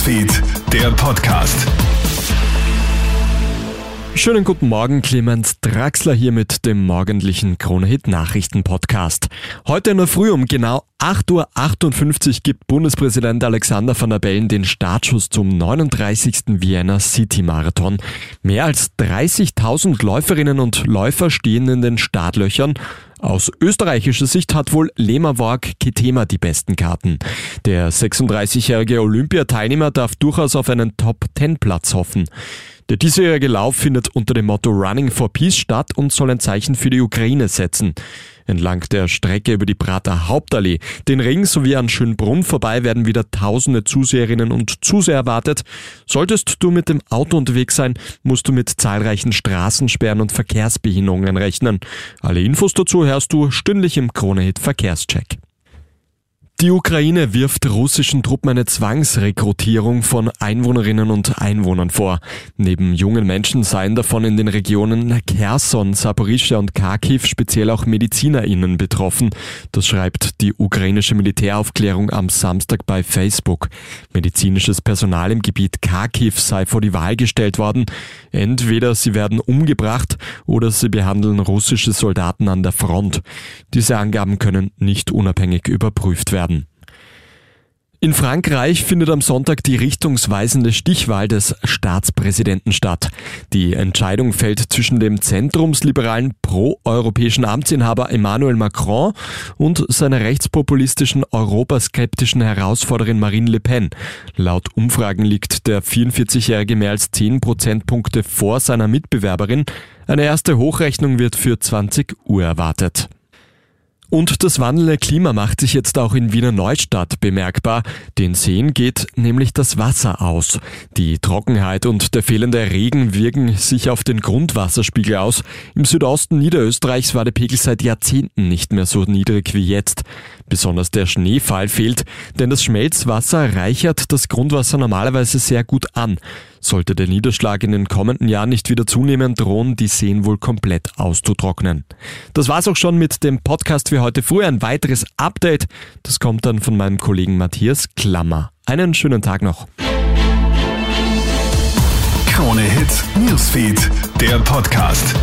Newsfeed, der Podcast. Schönen guten Morgen, Clemens Draxler hier mit dem morgendlichen Kronehit Nachrichten Podcast. Heute in der Früh um genau 8.58 Uhr gibt Bundespräsident Alexander van der Bellen den Startschuss zum 39. Vienna City Marathon. Mehr als 30.000 Läuferinnen und Läufer stehen in den Startlöchern. Aus österreichischer Sicht hat wohl Lemawork Ketema die besten Karten. Der 36-jährige Olympiateilnehmer darf durchaus auf einen Top-10-Platz hoffen. Der diesjährige Lauf findet unter dem Motto Running for Peace statt und soll ein Zeichen für die Ukraine setzen. Entlang der Strecke über die Prater Hauptallee, den Ring sowie an Schönbrunn vorbei werden wieder tausende Zuseherinnen und Zuseher erwartet. Solltest du mit dem Auto unterwegs sein, musst du mit zahlreichen Straßensperren und Verkehrsbehinderungen rechnen. Alle Infos dazu hörst du stündlich im Kronehit Verkehrscheck. Die Ukraine wirft russischen Truppen eine Zwangsrekrutierung von Einwohnerinnen und Einwohnern vor. Neben jungen Menschen seien davon in den Regionen Kherson, Saporischschja und Kharkiv speziell auch MedizinerInnen betroffen. Das schreibt die ukrainische Militäraufklärung am Samstag bei Facebook. Medizinisches Personal im Gebiet Kharkiv sei vor die Wahl gestellt worden. Entweder sie werden umgebracht oder sie behandeln russische Soldaten an der Front. Diese Angaben können nicht unabhängig überprüft werden. In Frankreich findet am Sonntag die richtungsweisende Stichwahl des Staatspräsidenten statt. Die Entscheidung fällt zwischen dem zentrumsliberalen pro-europäischen Amtsinhaber Emmanuel Macron und seiner rechtspopulistischen europaskeptischen Herausforderin Marine Le Pen. Laut Umfragen liegt der 44-Jährige mehr als 10 Prozentpunkte vor seiner Mitbewerberin. Eine erste Hochrechnung wird für 20 Uhr erwartet. Und das wandelnde Klima macht sich jetzt auch in Wiener Neustadt bemerkbar. Den Seen geht nämlich das Wasser aus. Die Trockenheit und der fehlende Regen wirken sich auf den Grundwasserspiegel aus. Im Südosten Niederösterreichs war der Pegel seit Jahrzehnten nicht mehr so niedrig wie jetzt. Besonders der Schneefall fehlt, denn das Schmelzwasser reichert das Grundwasser normalerweise sehr gut an. Sollte der Niederschlag in den kommenden Jahren nicht wieder zunehmen, drohen die Seen wohl komplett auszutrocknen. Das war's auch schon mit dem Podcast für heute früh. Ein weiteres Update, das kommt dann von meinem Kollegen Matthias Klammer. Einen schönen Tag noch. Krone Hits, Newsfeed, der Podcast.